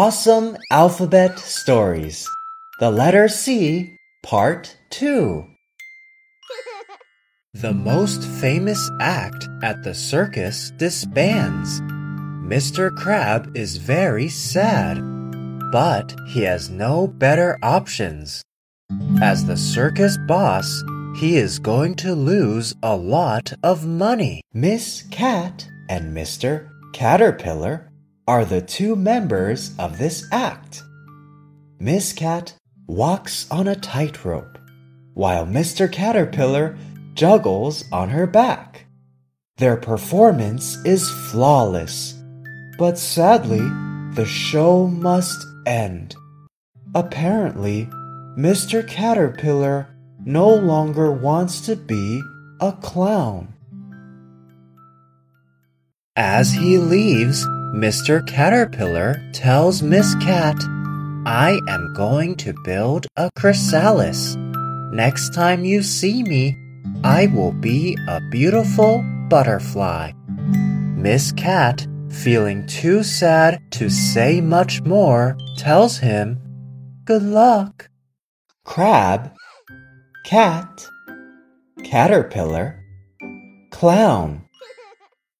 Awesome Alphabet Stories The Letter C, Part 2. The most famous act at the circus disbands. Mr. Crab is very sad, but he has no better options. As the circus boss, he is going to lose a lot of money. Miss Cat and Mr. Caterpillar are the two members of this act. Miss Cat walks on a tightrope, while Mr. Caterpillar juggles on her back. Their performance is flawless, but sadly, the show must end. Apparently, Mr. Caterpillar no longer wants to be a clown. As he leaves, Mr. Caterpillar tells Miss Cat, I am going to build a chrysalis. Next time you see me, I will be a beautiful butterfly. Miss Cat, feeling too sad to say much more, tells him, Good luck. Crab, cat, caterpillar, clown.